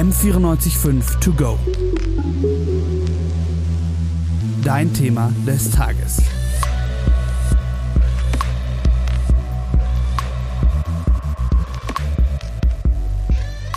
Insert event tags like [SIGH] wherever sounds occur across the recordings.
M945 To Go. Dein Thema des Tages.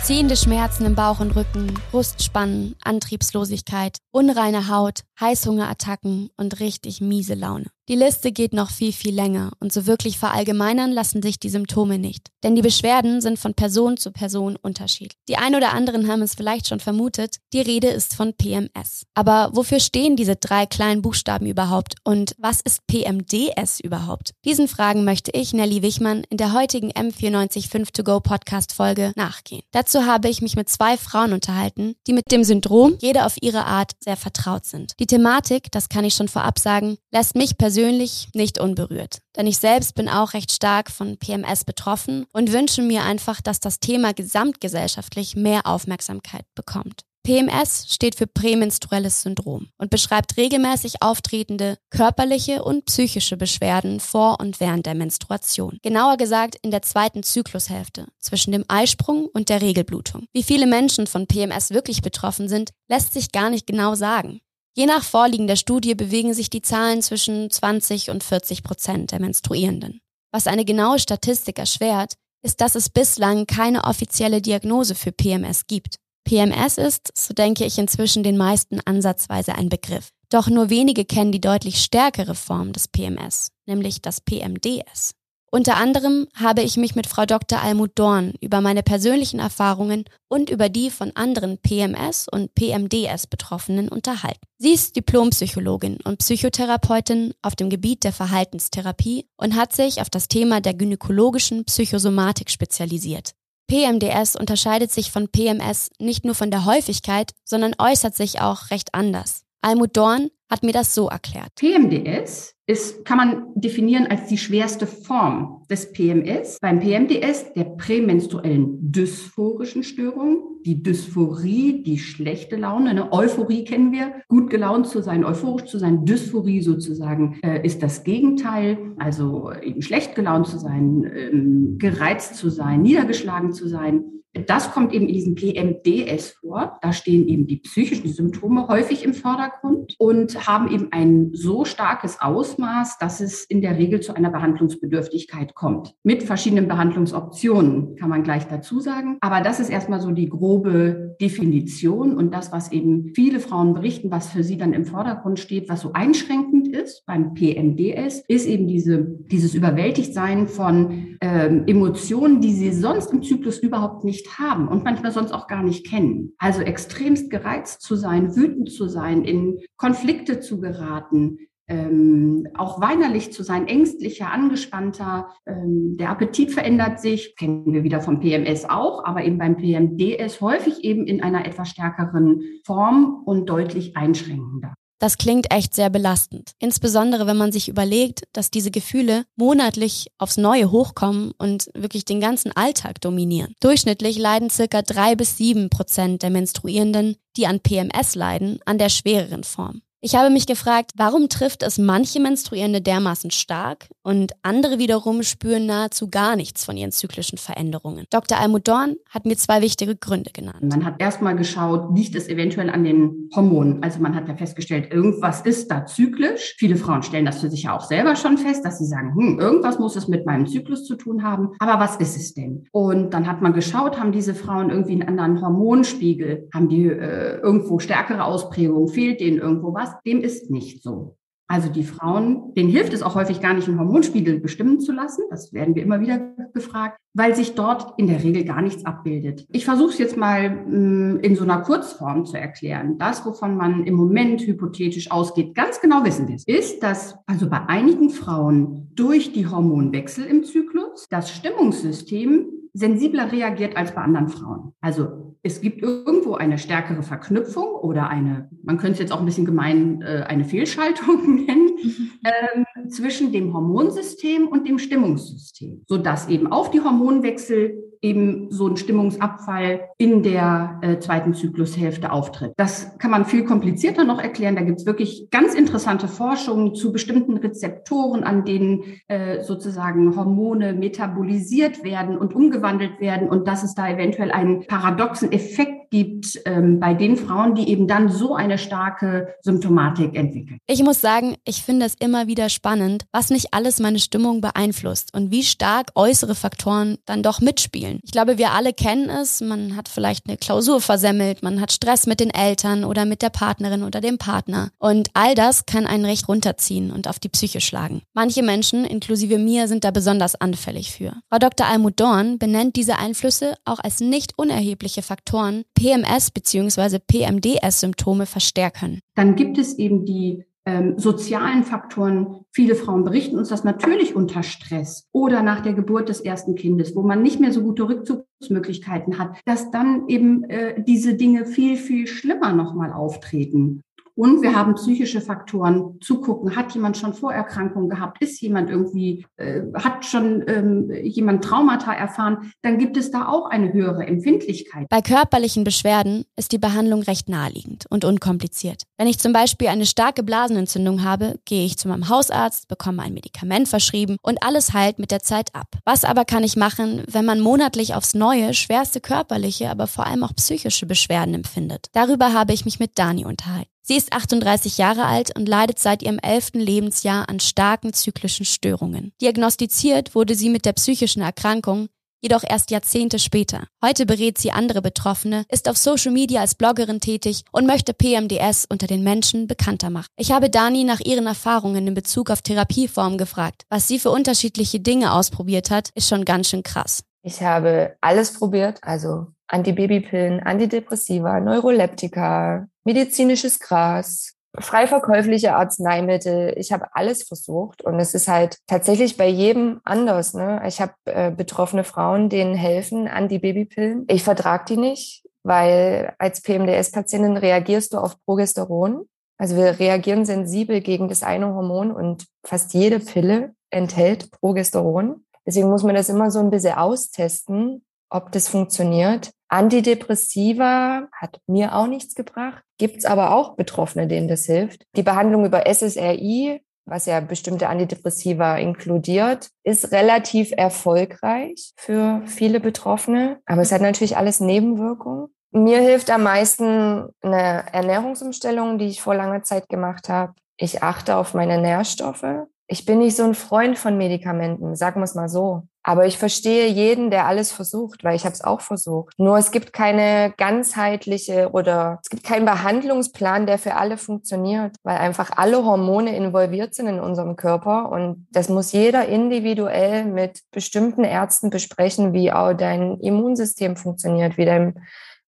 Ziehende Schmerzen im Bauch und Rücken, Brustspannen, Antriebslosigkeit, unreine Haut, Heißhungerattacken und richtig miese Laune. Die Liste geht noch viel, viel länger und so wirklich verallgemeinern lassen sich die Symptome nicht. Denn die Beschwerden sind von Person zu Person unterschiedlich. Die ein oder anderen haben es vielleicht schon vermutet, die Rede ist von PMS. Aber wofür stehen diese drei kleinen Buchstaben überhaupt und was ist PMDS überhaupt? Diesen Fragen möchte ich, Nelly Wichmann, in der heutigen M945 To Go Podcast Folge nachgehen. Dazu habe ich mich mit zwei Frauen unterhalten, die mit dem Syndrom, jede auf ihre Art, sehr vertraut sind. Die Thematik, das kann ich schon vorab sagen, lässt mich persönlich persönlich nicht unberührt, denn ich selbst bin auch recht stark von PMS betroffen und wünsche mir einfach, dass das Thema gesamtgesellschaftlich mehr Aufmerksamkeit bekommt. PMS steht für prämenstruelles Syndrom und beschreibt regelmäßig auftretende körperliche und psychische Beschwerden vor und während der Menstruation. Genauer gesagt in der zweiten Zyklushälfte zwischen dem Eisprung und der Regelblutung. Wie viele Menschen von PMS wirklich betroffen sind, lässt sich gar nicht genau sagen. Je nach vorliegender Studie bewegen sich die Zahlen zwischen 20 und 40 Prozent der Menstruierenden. Was eine genaue Statistik erschwert, ist, dass es bislang keine offizielle Diagnose für PMS gibt. PMS ist, so denke ich, inzwischen den meisten ansatzweise ein Begriff. Doch nur wenige kennen die deutlich stärkere Form des PMS, nämlich das PMDS. Unter anderem habe ich mich mit Frau Dr. Almut Dorn über meine persönlichen Erfahrungen und über die von anderen PMS und PMDS Betroffenen unterhalten. Sie ist Diplompsychologin und Psychotherapeutin auf dem Gebiet der Verhaltenstherapie und hat sich auf das Thema der gynäkologischen Psychosomatik spezialisiert. PMDS unterscheidet sich von PMS nicht nur von der Häufigkeit, sondern äußert sich auch recht anders. Almut Dorn hat mir das so erklärt. PMDS ist, kann man definieren als die schwerste Form des PMS. Beim PMDS, der prämenstruellen dysphorischen Störung, die Dysphorie, die schlechte Laune, eine Euphorie kennen wir, gut gelaunt zu sein, euphorisch zu sein, Dysphorie sozusagen äh, ist das Gegenteil, also eben schlecht gelaunt zu sein, ähm, gereizt zu sein, niedergeschlagen zu sein. Das kommt eben in diesem PMDS vor. Da stehen eben die psychischen Symptome häufig im Vordergrund und haben eben ein so starkes Ausmaß, dass es in der Regel zu einer Behandlungsbedürftigkeit kommt. Mit verschiedenen Behandlungsoptionen kann man gleich dazu sagen. Aber das ist erstmal so die grobe Definition und das, was eben viele Frauen berichten, was für sie dann im Vordergrund steht, was so einschränkend ist beim PMDS, ist eben diese, dieses Überwältigtsein von ähm, Emotionen, die sie sonst im Zyklus überhaupt nicht nicht haben und manchmal sonst auch gar nicht kennen. Also extremst gereizt zu sein, wütend zu sein, in Konflikte zu geraten, ähm, auch weinerlich zu sein, ängstlicher, angespannter. Ähm, der Appetit verändert sich, kennen wir wieder vom PMS auch, aber eben beim PMDS häufig eben in einer etwas stärkeren Form und deutlich einschränkender. Das klingt echt sehr belastend. Insbesondere wenn man sich überlegt, dass diese Gefühle monatlich aufs Neue hochkommen und wirklich den ganzen Alltag dominieren. Durchschnittlich leiden circa drei bis sieben Prozent der Menstruierenden, die an PMS leiden, an der schwereren Form. Ich habe mich gefragt, warum trifft es manche Menstruierende dermaßen stark und andere wiederum spüren nahezu gar nichts von ihren zyklischen Veränderungen. Dr. Almut Dorn hat mir zwei wichtige Gründe genannt. Man hat erstmal geschaut, liegt es eventuell an den Hormonen? Also man hat ja festgestellt, irgendwas ist da zyklisch. Viele Frauen stellen das für sich ja auch selber schon fest, dass sie sagen, hm, irgendwas muss es mit meinem Zyklus zu tun haben. Aber was ist es denn? Und dann hat man geschaut, haben diese Frauen irgendwie einen anderen Hormonspiegel? Haben die äh, irgendwo stärkere Ausprägung? Fehlt denen irgendwo was? Dem ist nicht so. Also die Frauen, denen hilft es auch häufig gar nicht, einen Hormonspiegel bestimmen zu lassen. Das werden wir immer wieder gefragt, weil sich dort in der Regel gar nichts abbildet. Ich versuche es jetzt mal mm, in so einer Kurzform zu erklären. Das, wovon man im Moment hypothetisch ausgeht, ganz genau wissen wir, ist, dass also bei einigen Frauen durch die Hormonwechsel im Zyklus das Stimmungssystem sensibler reagiert als bei anderen Frauen. Also es gibt irgendwo eine stärkere Verknüpfung oder eine, man könnte es jetzt auch ein bisschen gemein, äh, eine Fehlschaltung [LAUGHS] nennen, mhm. ähm, zwischen dem Hormonsystem und dem Stimmungssystem, sodass eben auf die Hormonwechsel eben so ein Stimmungsabfall in der äh, zweiten Zyklushälfte auftritt. Das kann man viel komplizierter noch erklären. Da gibt es wirklich ganz interessante Forschungen zu bestimmten Rezeptoren, an denen äh, sozusagen Hormone metabolisiert werden und umgewandelt werden und dass es da eventuell einen paradoxen Effekt Gibt ähm, bei den Frauen, die eben dann so eine starke Symptomatik entwickeln. Ich muss sagen, ich finde es immer wieder spannend, was nicht alles meine Stimmung beeinflusst und wie stark äußere Faktoren dann doch mitspielen. Ich glaube, wir alle kennen es. Man hat vielleicht eine Klausur versemmelt, man hat Stress mit den Eltern oder mit der Partnerin oder dem Partner. Und all das kann einen recht runterziehen und auf die Psyche schlagen. Manche Menschen, inklusive mir, sind da besonders anfällig für. Frau Dr. Almut Dorn benennt diese Einflüsse auch als nicht unerhebliche Faktoren PMS bzw. PMDS-Symptome verstärken. Dann gibt es eben die ähm, sozialen Faktoren. Viele Frauen berichten uns das natürlich unter Stress oder nach der Geburt des ersten Kindes, wo man nicht mehr so gute Rückzugsmöglichkeiten hat, dass dann eben äh, diese Dinge viel, viel schlimmer nochmal auftreten. Und wir haben psychische Faktoren zugucken. Hat jemand schon Vorerkrankungen gehabt? Ist jemand irgendwie, äh, hat schon ähm, jemand Traumata erfahren? Dann gibt es da auch eine höhere Empfindlichkeit. Bei körperlichen Beschwerden ist die Behandlung recht naheliegend und unkompliziert. Wenn ich zum Beispiel eine starke Blasenentzündung habe, gehe ich zu meinem Hausarzt, bekomme ein Medikament verschrieben und alles heilt mit der Zeit ab. Was aber kann ich machen, wenn man monatlich aufs Neue schwerste körperliche, aber vor allem auch psychische Beschwerden empfindet? Darüber habe ich mich mit Dani unterhalten. Sie ist 38 Jahre alt und leidet seit ihrem elften Lebensjahr an starken zyklischen Störungen. Diagnostiziert wurde sie mit der psychischen Erkrankung jedoch erst Jahrzehnte später. Heute berät sie andere Betroffene, ist auf Social Media als Bloggerin tätig und möchte PMDS unter den Menschen bekannter machen. Ich habe Dani nach ihren Erfahrungen in Bezug auf Therapieformen gefragt. Was sie für unterschiedliche Dinge ausprobiert hat, ist schon ganz schön krass. Ich habe alles probiert, also Antibabypillen, Antidepressiva, Neuroleptika, medizinisches Gras, frei verkäufliche Arzneimittel. Ich habe alles versucht und es ist halt tatsächlich bei jedem anders. Ne? Ich habe äh, betroffene Frauen, denen helfen Antibabypillen. Ich vertrage die nicht, weil als PMDS-Patientin reagierst du auf Progesteron. Also wir reagieren sensibel gegen das eine Hormon und fast jede Pille enthält Progesteron. Deswegen muss man das immer so ein bisschen austesten, ob das funktioniert. Antidepressiva hat mir auch nichts gebracht. Gibt es aber auch Betroffene, denen das hilft. Die Behandlung über SSRI, was ja bestimmte Antidepressiva inkludiert, ist relativ erfolgreich für viele Betroffene. Aber es hat natürlich alles Nebenwirkungen. Mir hilft am meisten eine Ernährungsumstellung, die ich vor langer Zeit gemacht habe. Ich achte auf meine Nährstoffe. Ich bin nicht so ein Freund von Medikamenten, sagen wir es mal so. Aber ich verstehe jeden, der alles versucht, weil ich habe es auch versucht. Nur es gibt keine ganzheitliche oder es gibt keinen Behandlungsplan, der für alle funktioniert, weil einfach alle Hormone involviert sind in unserem Körper und das muss jeder individuell mit bestimmten Ärzten besprechen, wie auch dein Immunsystem funktioniert, wie dein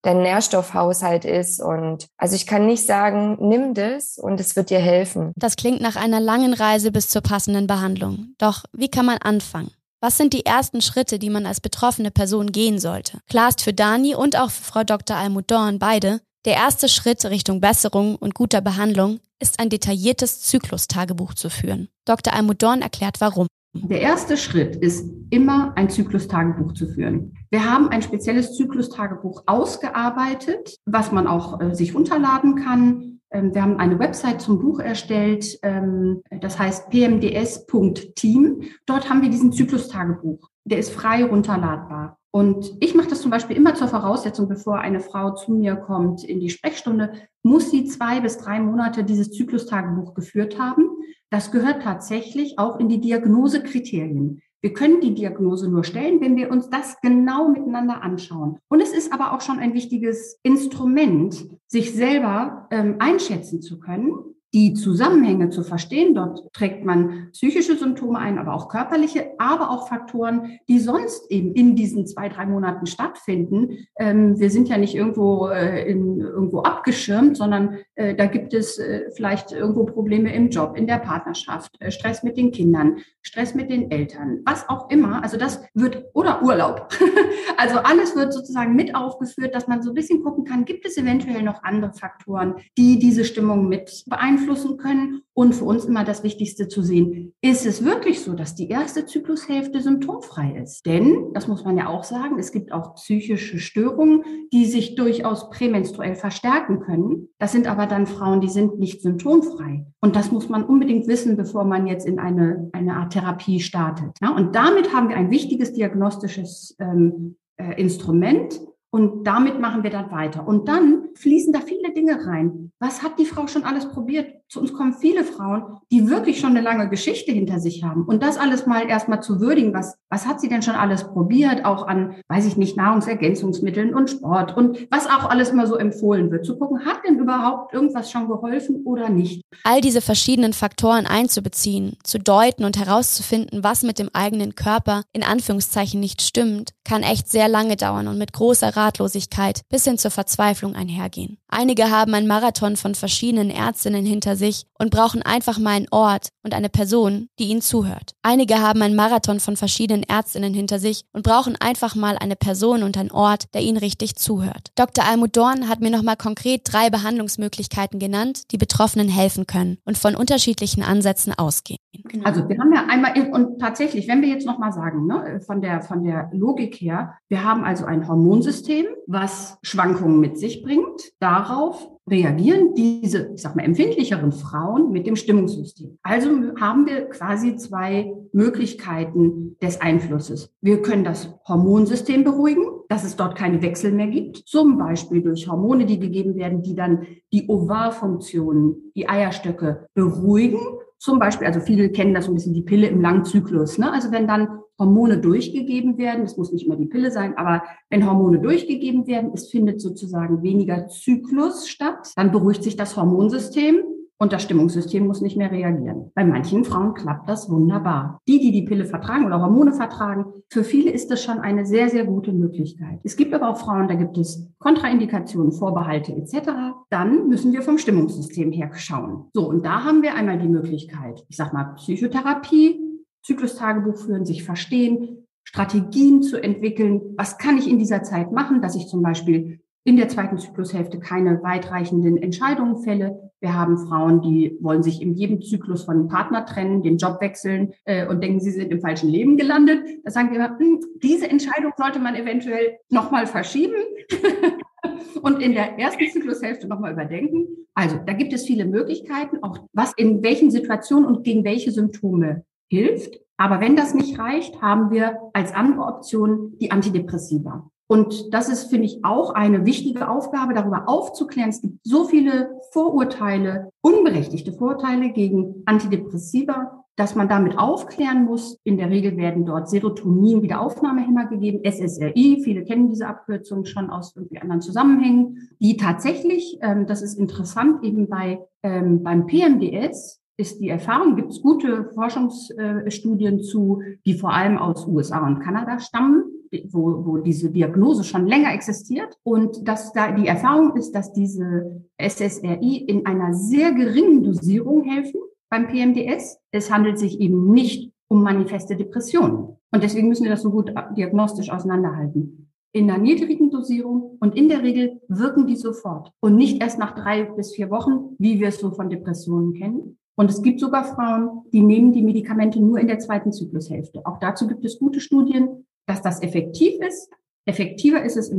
dein Nährstoffhaushalt ist. Und also ich kann nicht sagen, nimm das und es wird dir helfen. Das klingt nach einer langen Reise bis zur passenden Behandlung. Doch wie kann man anfangen? Was sind die ersten Schritte, die man als betroffene Person gehen sollte? Klar ist für Dani und auch für Frau Dr. Almudorn beide, der erste Schritt Richtung Besserung und guter Behandlung ist ein detailliertes Zyklustagebuch zu führen. Dr. Almudorn erklärt warum. Der erste Schritt ist immer ein Zyklustagebuch zu führen. Wir haben ein spezielles Zyklustagebuch ausgearbeitet, was man auch äh, sich runterladen kann wir haben eine Website zum Buch erstellt, ähm, das heißt pmds.team. Dort haben wir diesen Zyklustagebuch. Der ist frei runterladbar. Und ich mache das zum Beispiel immer zur Voraussetzung, bevor eine Frau zu mir kommt in die Sprechstunde, muss sie zwei bis drei Monate dieses Zyklustagebuch geführt haben. Das gehört tatsächlich auch in die Diagnosekriterien. Wir können die Diagnose nur stellen, wenn wir uns das genau miteinander anschauen. Und es ist aber auch schon ein wichtiges Instrument, sich selber ähm, einschätzen zu können die Zusammenhänge zu verstehen. Dort trägt man psychische Symptome ein, aber auch körperliche, aber auch Faktoren, die sonst eben in diesen zwei, drei Monaten stattfinden. Ähm, wir sind ja nicht irgendwo, äh, in, irgendwo abgeschirmt, sondern äh, da gibt es äh, vielleicht irgendwo Probleme im Job, in der Partnerschaft, Stress mit den Kindern, Stress mit den Eltern, was auch immer. Also das wird, oder Urlaub. [LAUGHS] also alles wird sozusagen mit aufgeführt, dass man so ein bisschen gucken kann, gibt es eventuell noch andere Faktoren, die diese Stimmung mit beeinflussen beeinflussen können. Und für uns immer das Wichtigste zu sehen, ist es wirklich so, dass die erste Zyklushälfte symptomfrei ist? Denn, das muss man ja auch sagen, es gibt auch psychische Störungen, die sich durchaus prämenstruell verstärken können. Das sind aber dann Frauen, die sind nicht symptomfrei. Und das muss man unbedingt wissen, bevor man jetzt in eine, eine Art Therapie startet. Und damit haben wir ein wichtiges diagnostisches ähm, äh, Instrument, Und damit machen wir dann weiter. Und dann fließen da viele Dinge rein. Was hat die Frau schon alles probiert? Zu uns kommen viele Frauen, die wirklich schon eine lange Geschichte hinter sich haben. Und das alles mal erstmal zu würdigen, was, was hat sie denn schon alles probiert? Auch an, weiß ich nicht, Nahrungsergänzungsmitteln und Sport und was auch alles immer so empfohlen wird. Zu gucken, hat denn überhaupt irgendwas schon geholfen oder nicht? All diese verschiedenen Faktoren einzubeziehen, zu deuten und herauszufinden, was mit dem eigenen Körper in Anführungszeichen nicht stimmt, kann echt sehr lange dauern und mit großer Ratlosigkeit bis hin zur Verzweiflung einhergehen. Einige haben einen Marathon von verschiedenen Ärztinnen hinter sich und brauchen einfach mal einen Ort und eine Person, die ihnen zuhört. Einige haben einen Marathon von verschiedenen Ärztinnen hinter sich und brauchen einfach mal eine Person und einen Ort, der ihnen richtig zuhört. Dr. Almut Dorn hat mir nochmal konkret drei Behandlungsmöglichkeiten genannt, die Betroffenen helfen können und von unterschiedlichen Ansätzen ausgehen. Genau. Also wir haben ja einmal, und tatsächlich, wenn wir jetzt nochmal sagen, ne, von, der, von der Logik her, wir haben also ein Hormonsystem, was Schwankungen mit sich bringt. Darauf reagieren diese, ich sag mal, empfindlicheren Frauen mit dem Stimmungssystem. Also haben wir quasi zwei Möglichkeiten des Einflusses. Wir können das Hormonsystem beruhigen, dass es dort keine Wechsel mehr gibt, zum Beispiel durch Hormone, die gegeben werden, die dann die Ovarfunktionen, die Eierstöcke beruhigen zum Beispiel, also viele kennen das so ein bisschen die Pille im Langzyklus. Ne? Also wenn dann Hormone durchgegeben werden, es muss nicht immer die Pille sein, aber wenn Hormone durchgegeben werden, es findet sozusagen weniger Zyklus statt, dann beruhigt sich das Hormonsystem und das Stimmungssystem muss nicht mehr reagieren. Bei manchen Frauen klappt das wunderbar. Die, die die Pille vertragen oder Hormone vertragen, für viele ist das schon eine sehr, sehr gute Möglichkeit. Es gibt aber auch Frauen, da gibt es Kontraindikationen, Vorbehalte etc. Dann müssen wir vom Stimmungssystem her schauen. So, und da haben wir einmal die Möglichkeit, ich sag mal Psychotherapie, Zyklustagebuch führen, sich verstehen, Strategien zu entwickeln. Was kann ich in dieser Zeit machen, dass ich zum Beispiel in der zweiten Zyklushälfte keine weitreichenden Entscheidungen fälle. Wir haben Frauen, die wollen sich in jedem Zyklus von einem Partner trennen, den Job wechseln äh, und denken, sie sind im falschen Leben gelandet. Da sagen wir immer, hm, diese Entscheidung sollte man eventuell nochmal verschieben [LAUGHS] und in der ersten Zyklushälfte nochmal überdenken. Also da gibt es viele Möglichkeiten, auch was in welchen Situationen und gegen welche Symptome hilft. Aber wenn das nicht reicht, haben wir als andere Option die Antidepressiva. Und das ist, finde ich, auch eine wichtige Aufgabe, darüber aufzuklären. Es gibt so viele Vorurteile, unberechtigte Vorurteile gegen Antidepressiva, dass man damit aufklären muss. In der Regel werden dort Serotonin-Wiederaufnahmehämmer gegeben, SSRI. Viele kennen diese Abkürzung schon aus irgendwie anderen Zusammenhängen, die tatsächlich, ähm, das ist interessant, eben bei, ähm, beim PMDS ist die Erfahrung, gibt es gute Forschungsstudien zu, die vor allem aus USA und Kanada stammen, wo, wo diese Diagnose schon länger existiert. Und dass da die Erfahrung ist, dass diese SSRI in einer sehr geringen Dosierung helfen beim PMDS. Es handelt sich eben nicht um manifeste Depressionen. Und deswegen müssen wir das so gut diagnostisch auseinanderhalten. In einer niedrigen Dosierung und in der Regel wirken die sofort und nicht erst nach drei bis vier Wochen, wie wir es so von Depressionen kennen. Und es gibt sogar Frauen, die nehmen die Medikamente nur in der zweiten Zyklushälfte. Auch dazu gibt es gute Studien, dass das effektiv ist. Effektiver ist es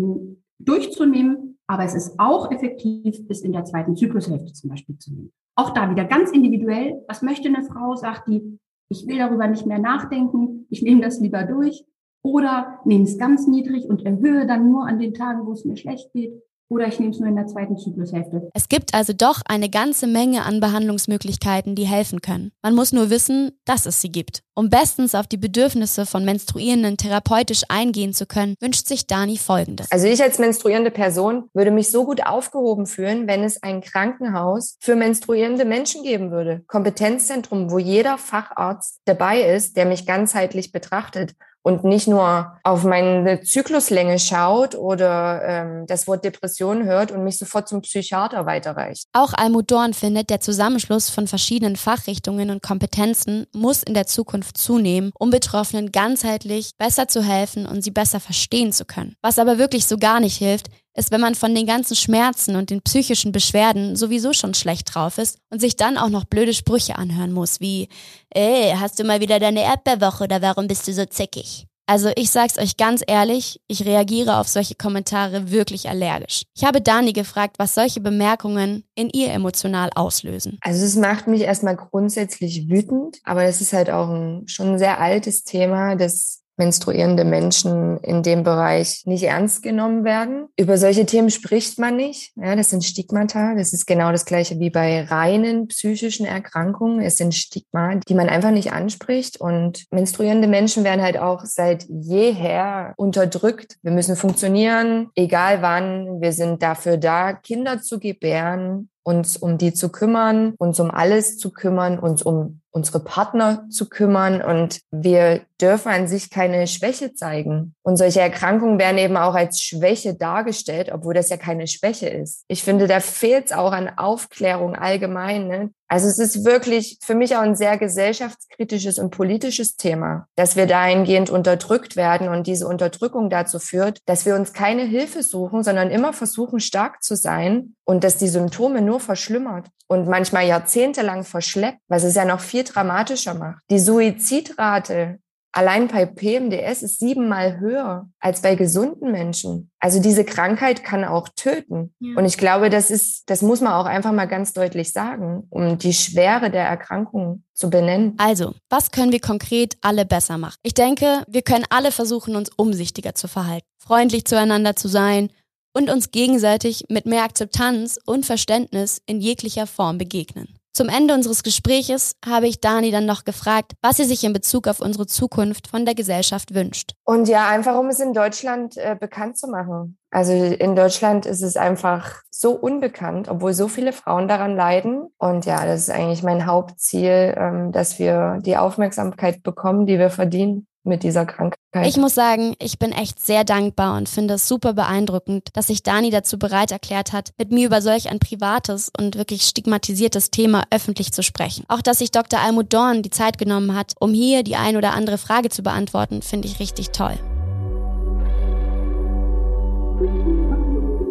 durchzunehmen, aber es ist auch effektiv, bis in der zweiten Zyklushälfte zum Beispiel zu nehmen. Auch da wieder ganz individuell. Was möchte eine Frau? Sagt die, ich will darüber nicht mehr nachdenken, ich nehme das lieber durch. Oder nehme es ganz niedrig und erhöhe dann nur an den Tagen, wo es mir schlecht geht oder ich nehme es nur in der zweiten Zyklushälfte. Es gibt also doch eine ganze Menge an Behandlungsmöglichkeiten, die helfen können. Man muss nur wissen, dass es sie gibt. Um bestens auf die Bedürfnisse von Menstruierenden therapeutisch eingehen zu können, wünscht sich Dani Folgendes. Also ich als menstruierende Person würde mich so gut aufgehoben fühlen, wenn es ein Krankenhaus für menstruierende Menschen geben würde. Kompetenzzentrum, wo jeder Facharzt dabei ist, der mich ganzheitlich betrachtet und nicht nur auf meine Zykluslänge schaut oder ähm, das Wort Depression hört und mich sofort zum Psychiater weiterreicht. Auch Almut Dorn findet, der Zusammenschluss von verschiedenen Fachrichtungen und Kompetenzen muss in der Zukunft zunehmen, um Betroffenen ganzheitlich besser zu helfen und sie besser verstehen zu können. Was aber wirklich so gar nicht hilft, ist, wenn man von den ganzen Schmerzen und den psychischen Beschwerden sowieso schon schlecht drauf ist und sich dann auch noch blöde Sprüche anhören muss, wie, ey, hast du mal wieder deine Erdbeerwoche oder warum bist du so zickig? Also ich sag's euch ganz ehrlich, ich reagiere auf solche Kommentare wirklich allergisch. Ich habe Dani gefragt, was solche Bemerkungen in ihr emotional auslösen. Also es macht mich erstmal grundsätzlich wütend, aber es ist halt auch ein schon ein sehr altes Thema, das menstruierende Menschen in dem Bereich nicht ernst genommen werden. Über solche Themen spricht man nicht. Ja, das sind Stigmata. Das ist genau das gleiche wie bei reinen psychischen Erkrankungen. Es sind Stigma, die man einfach nicht anspricht. Und menstruierende Menschen werden halt auch seit jeher unterdrückt. Wir müssen funktionieren, egal wann. Wir sind dafür da, Kinder zu gebären uns um die zu kümmern, uns um alles zu kümmern, uns um unsere Partner zu kümmern und wir dürfen an sich keine Schwäche zeigen. Und solche Erkrankungen werden eben auch als Schwäche dargestellt, obwohl das ja keine Schwäche ist. Ich finde, da fehlt es auch an Aufklärung allgemein. Ne? Also es ist wirklich für mich auch ein sehr gesellschaftskritisches und politisches Thema, dass wir dahingehend unterdrückt werden und diese Unterdrückung dazu führt, dass wir uns keine Hilfe suchen, sondern immer versuchen, stark zu sein und dass die Symptome nur verschlimmert und manchmal jahrzehntelang verschleppt, was es ja noch viel dramatischer macht. Die Suizidrate Allein bei PMDS ist siebenmal höher als bei gesunden Menschen. Also diese Krankheit kann auch töten. Ja. Und ich glaube, das ist, das muss man auch einfach mal ganz deutlich sagen, um die Schwere der Erkrankung zu benennen. Also, was können wir konkret alle besser machen? Ich denke, wir können alle versuchen, uns umsichtiger zu verhalten, freundlich zueinander zu sein und uns gegenseitig mit mehr Akzeptanz und Verständnis in jeglicher Form begegnen. Zum Ende unseres Gespräches habe ich Dani dann noch gefragt, was sie sich in Bezug auf unsere Zukunft von der Gesellschaft wünscht. Und ja, einfach um es in Deutschland äh, bekannt zu machen. Also in Deutschland ist es einfach so unbekannt, obwohl so viele Frauen daran leiden. Und ja, das ist eigentlich mein Hauptziel, ähm, dass wir die Aufmerksamkeit bekommen, die wir verdienen mit dieser Krankheit. Ich muss sagen, ich bin echt sehr dankbar und finde es super beeindruckend, dass sich Dani dazu bereit erklärt hat, mit mir über solch ein privates und wirklich stigmatisiertes Thema öffentlich zu sprechen. Auch dass sich Dr. Almut Dorn die Zeit genommen hat, um hier die ein oder andere Frage zu beantworten, finde ich richtig toll.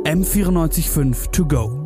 M945 to go.